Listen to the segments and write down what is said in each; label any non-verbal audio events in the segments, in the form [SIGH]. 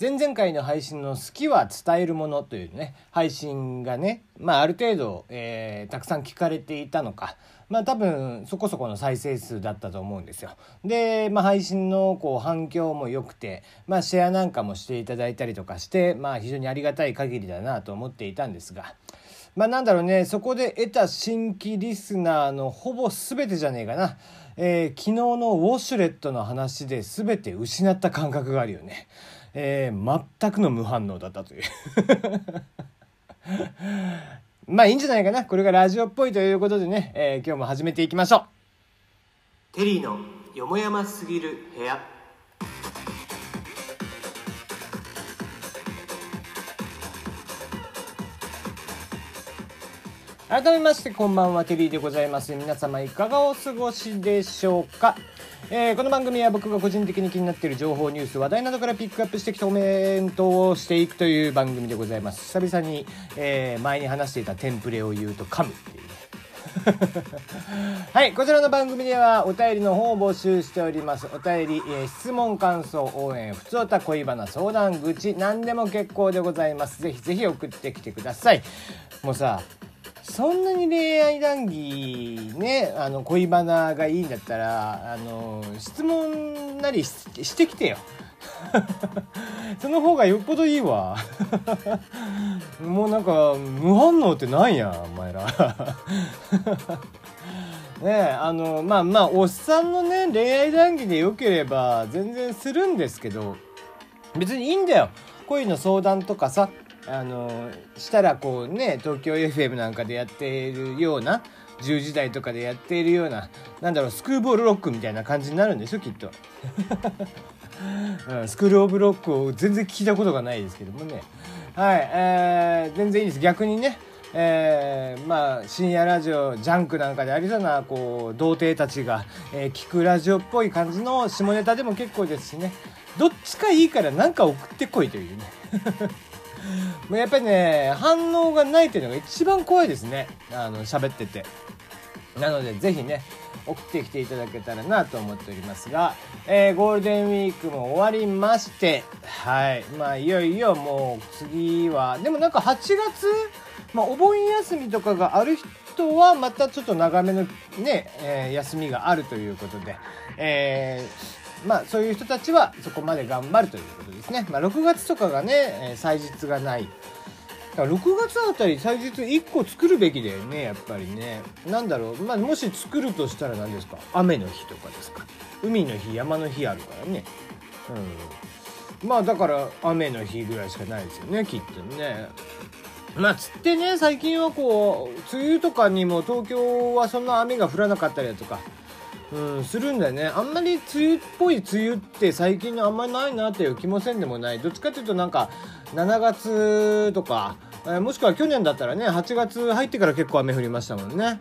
前々回の配信の好きは伝えるものというね、配信がね、まあある程度、えー、たくさん聞かれていたのか、まあ多分そこそこの再生数だったと思うんですよ。で、まあ配信のこう反響も良くて、まあシェアなんかもしていただいたりとかして、まあ非常にありがたい限りだなと思っていたんですが、まあなんだろうね、そこで得た新規リスナーのほぼ全てじゃねえかな。えー、昨日のウォシュレットの話で全て失った感覚があるよね。えー、全くの無反応だったという [LAUGHS] まあいいんじゃないかな。これがラジオっぽいということでね、えー、今日も始めていきましょう。テリーのよもやますぎる部屋。改めましてこんばんはテリーでございます皆様いかがお過ごしでしょうか？えー、この番組は僕が個人的に気になっている情報ニュース話題などからピックアップしてきたコメントをしていくという番組でございます久々に、えー、前に話していたテンプレを言うと噛むっていうはい、こちらの番組ではお便りの方を募集しております。お便り、えー、質問、感想、応援、普通おた恋バナ、相談、愚痴、何でも結構でございます。ぜひぜひ送ってきてください。もうさ、そんなに恋愛談義ねあの恋バナがいいんだったらあの質問なりしてきてよ。[LAUGHS] その方がよっぽどいいわ。[LAUGHS] もうなんか無反応ってなんやお前ら。[LAUGHS] ねあのまあまあおっさんのね恋愛談義でよければ全然するんですけど別にいいんだよ。恋の相談とかさあのしたらこうね東京 FM なんかでやっているような10時台とかでやっているようななんだろうスクールオブロックみたいな感じになるんでしょきっと、うん、スクールオブロックを全然聞いたことがないですけどもね。はい、えー、全然いいです。逆にねえー、まあ深夜ラジオジャンクなんかでありそうなこう童貞たちが、えー、聞くラジオっぽい感じの下ネタでも結構ですしね。どっちかいいから何か送ってこいというね。もうやっぱりね、反応がないっていうのが一番怖いですね。あの、喋ってて。なので、ぜひね、送ってきていただけたらなと思っておりますが、えー、ゴールデンウィークも終わりまして、はい。まあ、いよいよもう次は、でもなんか8月、まあ、お盆休みとかがある人は、またちょっと長めのね、えー、休みがあるということで、えーまあそういう人たちはそこまで頑張るということですね。まあ6月とかがね、えー、祭日がない。だから6月あたり祭日1個作るべきだよね、やっぱりね。なんだろう、まあもし作るとしたら何ですか？雨の日とかですか。海の日、山の日あるからね。うん。まあだから雨の日ぐらいしかないですよね、きっとね。まあつってね、最近はこう、梅雨とかにも東京はそんな雨が降らなかったりだとか、うん、するんだよね。あんまり梅雨っぽい梅雨って最近のあんまりないなっていう気もせんでもない。どっちかっていうとなんか、7月とか、えー、もしくは去年だったらね、8月入ってから結構雨降りましたもんね。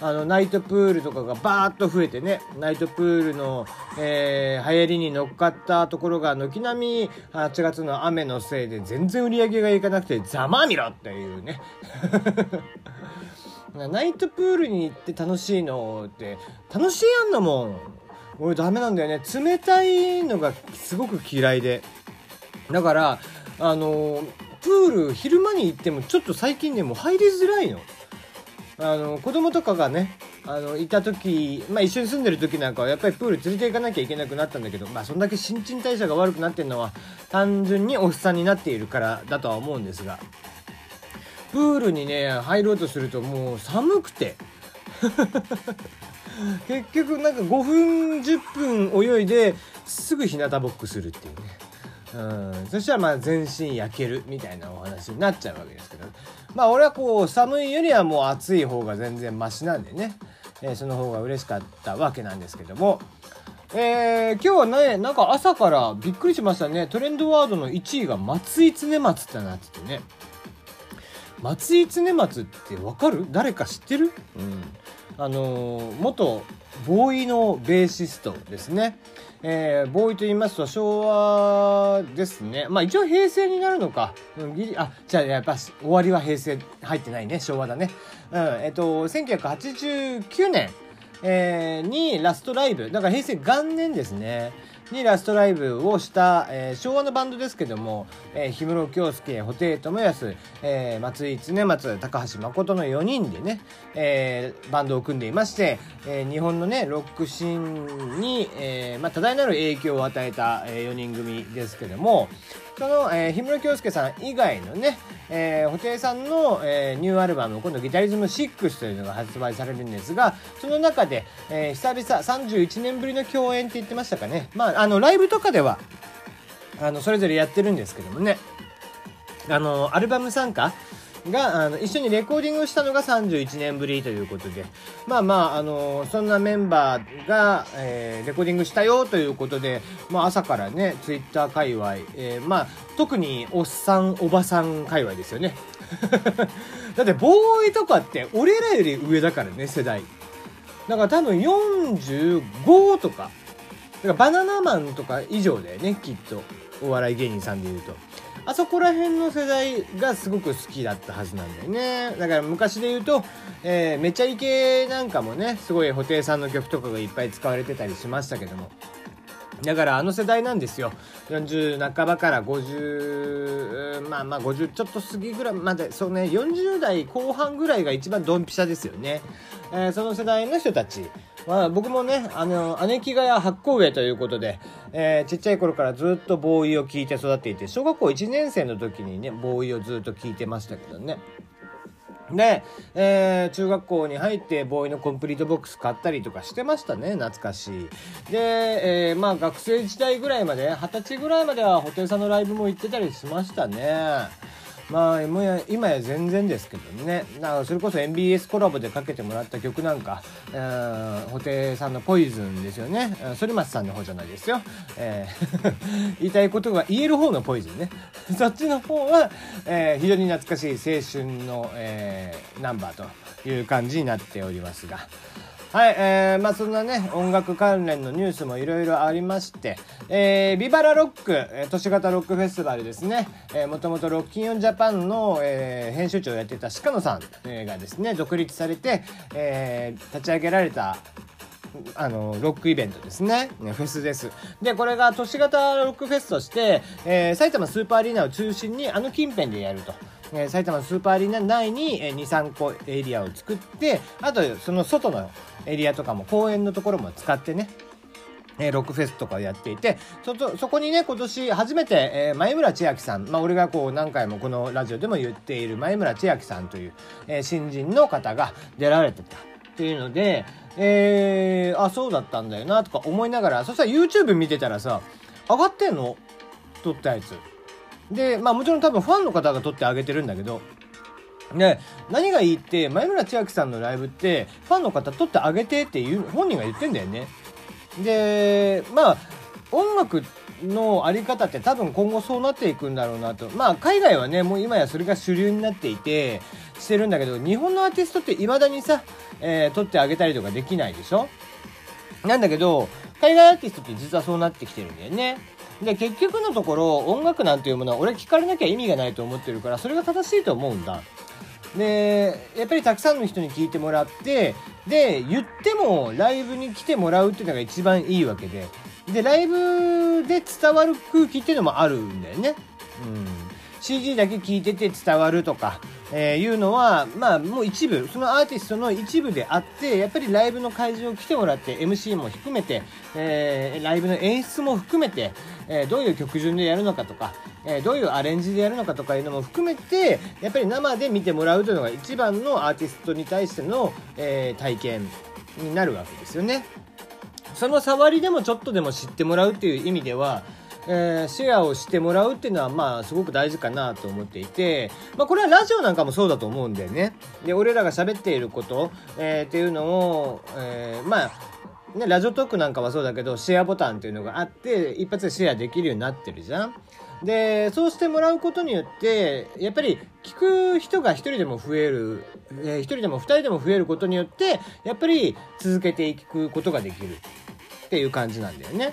あの、ナイトプールとかがバーッと増えてね、ナイトプールの、えー、流行りに乗っかったところが軒並み8月の雨のせいで全然売り上げがいかなくてざまみろっていうね。ナイトプールに行って楽しいのって楽しいやんだもん。俺ダメなんだよね。冷たいのがすごく嫌いで。だからあのプール昼間に行ってもちょっと最近ねもう入りづらいの。あの子供とかがねあのいた時、まあ、一緒に住んでる時なんかはやっぱりプール連れて行かなきゃいけなくなったんだけど、まあ、そんだけ新陳代謝が悪くなってるのは単純におっさんになっているからだとは思うんですが。プールにね入ろうとするともう寒くて。[LAUGHS] 結局なんか5分10分泳いですぐ日向ぼっくするっていうね。うん。そしたらまあ全身焼けるみたいなお話になっちゃうわけですけど。まあ俺はこう寒いよりはもう暑い方が全然マシなんでね、えー、その方が嬉しかったわけなんですけども。えー、今日はねなんか朝からびっくりしましたね。トレンドワードの1位が松井常松ってなっててね。松井常松ってわかる？誰か知ってる、うん、あの元ボーイのベーシストですね。えー、ボーイと言いますと昭和ですね。まあ一応平成になるのか。うん、ギリ、あ、じゃあやっぱ終わりは平成入ってないね。昭和だね。うん、えっと、1989年、えー、にラストライブ。だから平成元年ですね。にラストライブをした、えー、昭和のバンドですけども、えー、氷室京介、布袋寅泰、えー、松井常松、高橋誠の4人でね、えー、バンドを組んでいまして、えー、日本のね、ロックシーンに、えー、まあ、多大なる影響を与えた、えー、4人組ですけども、その、えー、氷室京介さん以外のね、えー、布袋さんの、えー、ニューアルバム、今度ギタリズム6というのが発売されるんですが、その中で、えー、久々31年ぶりの共演って言ってましたかね。まあ、ああの、ライブとかでは、あの、それぞれやってるんですけどもね、あの、アルバム参加があの一緒にレコーディングしたのが31年ぶりということで。まあまあ、あのそんなメンバーが、えー、レコーディングしたよということで、まあ、朝からねツイッター界隈、えー、まあ特におっさんおばさん界隈ですよね。[LAUGHS] だってボーイとかって俺らより上だからね世代。だから多分45とか。からバナナマンとか以上だよねきっとお笑い芸人さんでいうと。あそこら辺の世代がすごく好きだったはずなんだよね。だから昔で言うと、えー、めちゃイケなんかもね、すごい布袋さんの曲とかがいっぱい使われてたりしましたけども。だからあの世代なんですよ。40半ばから50、まあまあ50ちょっと過ぎぐらいまで、そうね、40代後半ぐらいが一番ドンピシャですよね。えー、その世代の人たち。まあ、僕もね、あの、姉貴が八甲上ということで、えー、ちっちゃい頃からずっとボーイを聞いて育っていて、小学校1年生の時にね、ボーイをずっと聞いてましたけどね。で、えー、中学校に入ってボーイのコンプリートボックス買ったりとかしてましたね懐かしいで、えー、まあ学生時代ぐらいまで二十歳ぐらいまでは布袋さんのライブも行ってたりしましたねまあ今や今や全然ですけどね。だからそれこそ MBS コラボでかけてもらった曲なんか、布袋さんの「ポイズン」ですよね。反町さんの方じゃないですよ、えー、[LAUGHS] 言いたいことが言える方のポイズンね。[LAUGHS] そっちの方は、えー、非常に懐かしい青春の、えー、ナンバーという感じになっておりますが。はい、えー、まあそんなね、音楽関連のニュースもいろいろありまして、えー、ビバラロック、えー、都市型ロックフェスティバルですね、えー、もともとロッキンオンジャパンの、えー、編集長をやってた鹿野さん、えー、がですね、独立されて、えー、立ち上げられたあの、ロックイベントですね。フェスです。で、これが都市型ロックフェスとして、えー、埼玉スーパーアリーナを中心にあの近辺でやると。えー、埼玉スーパーアリーナ内に、えー、2、3個エリアを作って、あとその外のエリアとかも公園のところも使ってね、えー、ロックフェスとかをやっていて、そ、そこにね、今年初めて、えー、前村千秋さん、まあ、俺がこう何回もこのラジオでも言っている前村千秋さんという、えー、新人の方が出られてたっていうので、えー、あ、そうだったんだよな、とか思いながら、そしたら YouTube 見てたらさ、上がってんの？撮ったやつ。で、まあもちろん多分ファンの方が撮ってあげてるんだけど、ね、何がいいって、前村千秋さんのライブって、ファンの方撮ってあげてっていう、本人が言ってんだよね。で、まあ、音楽のあり方って多分今後そうなっていくんだろうなと。まあ、海外はね、もう今やそれが主流になっていて、してるんだけど、日本のアーティストって未だにさ、えー、撮ってあげたりとかできないでしょ？なんだけど、海外アーティストって実はそうなってきてるんだよね。で、結局のところ、音楽なんていうものは俺聞かれなきゃ意味がないと思ってるから、それが正しいと思うんだ。で、やっぱりたくさんの人に聞いてもらって、で、言ってもライブに来てもらうっていうのが一番いいわけで、で、ライブで伝わる空気っていうのもあるんだよね。うん。CD だけ聞いてて伝わるとか、えー、いうのは、まあ、もう一部、そのアーティストの一部であって、やっぱりライブの会場来てもらって、MC も含めて、えー、ライブの演出も含めて、えー、どういう曲順でやるのかとか、えどういうアレンジでやるのかとかいうのも含めて、やっぱり生で見てもらうというのが一番のアーティストに対しての、え体験になるわけですよね。その触りでもちょっとでも知ってもらうっていう意味では、えー、シェアをしてもらうっていうのは、まあ、すごく大事かなと思っていて、まあ、これはラジオなんかもそうだと思うんだよね。で、俺らが喋っていること、えー、っていうのを、えー、まあ、ね、ラジオトークなんかはそうだけど、シェアボタンっていうのがあって、一発でシェアできるようになってるじゃん。で、そうしてもらうことによって、やっぱり聞く人が一人でも増える、えー、人でも二人でも増えることによって、やっぱり続けていくことができるっていう感じなんだよね。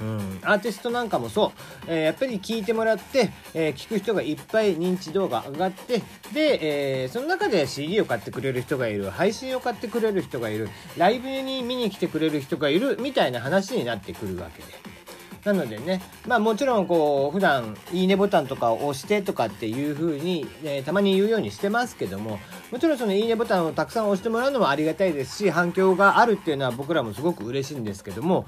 うん、アーティストなんかもそう、えー、やっぱり聞いてもらって、えー、聞く人がいっぱい認知度が上がってで、えー、その中で CD を買ってくれる人がいる。配信を買ってくれる人がいる。ライブに見に来てくれる人がいるみたいな話になってくるわけで。なのでね、まあもちろんこう、普段いいねボタンとかを押してとかっていう風に、え、たまに言うようにしてますけども、もちろんそのいいねボタンをたくさん押してもらうのもありがたいですし、反響があるっていうのは僕らもすごく嬉しいんですけども、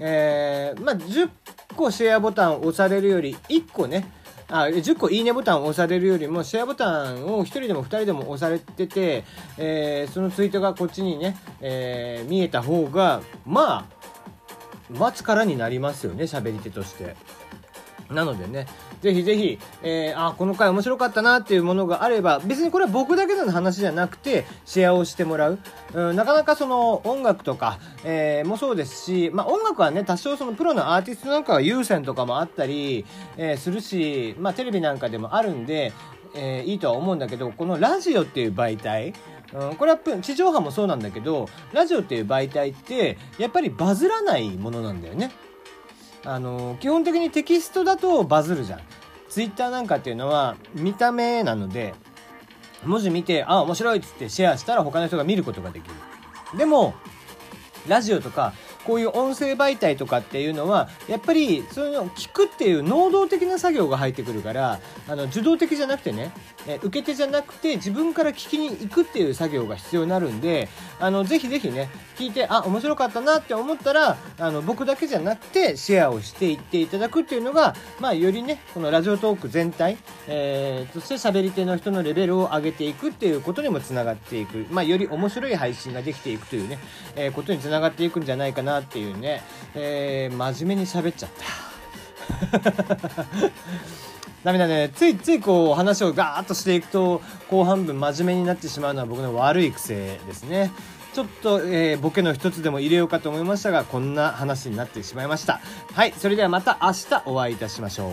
えー、まあ10個シェアボタンを押されるより1個ね、あ10個いいねボタンを押されるよりもシェアボタンを1人でも2人でも押されてて、えー、そのツイートがこっちにね、えー、見えた方がまあ待つからになりますよね喋り手として。なのでね、ぜひぜひ、えー、あ、この回面白かったなっていうものがあれば、別にこれは僕だけの話じゃなくて、シェアをしてもらう。うん、なかなかその音楽とか、えー、もそうですし、まあ音楽はね、多少そのプロのアーティストなんかは優先とかもあったり、えー、するし、まあテレビなんかでもあるんで、え、いいとは思うんだけど、このラジオっていう媒体、うん、これは地上波もそうなんだけど、ラジオっていう媒体って、やっぱりバズらないものなんだよね。あの基本的にテキストだとバズるじゃん。ツイッターなんかっていうのは見た目なので、文字見て、あ、面白いっつってシェアしたら他の人が見ることができる。でも、ラジオとか、こういう音声媒体とかっていうのは、やっぱり、そういうのを聞くっていう能動的な作業が入ってくるから、あの、受動的じゃなくてね、え受け手じゃなくて自分から聞きに行くっていう作業が必要になるんで、あの、ぜひぜひね、聞いて、あ、面白かったなって思ったら、あの、僕だけじゃなくてシェアをしていっていただくっていうのが、まあ、よりね、このラジオトーク全体、えー、そして喋り手の人のレベルを上げていくっていうことにもつながっていく、まあ、より面白い配信ができていくというね、えー、ことにつながっていくんじゃないかななっていうね、えー、真面目に喋っちゃった。[LAUGHS] ダメだね。ついついこう話をガーッとしていくと後半分真面目になってしまうのは僕の悪い癖ですね。ちょっと、えー、ボケの一つでも入れようかと思いましたが、こんな話になってしまいました。はい、それではまた明日お会いいたしましょう。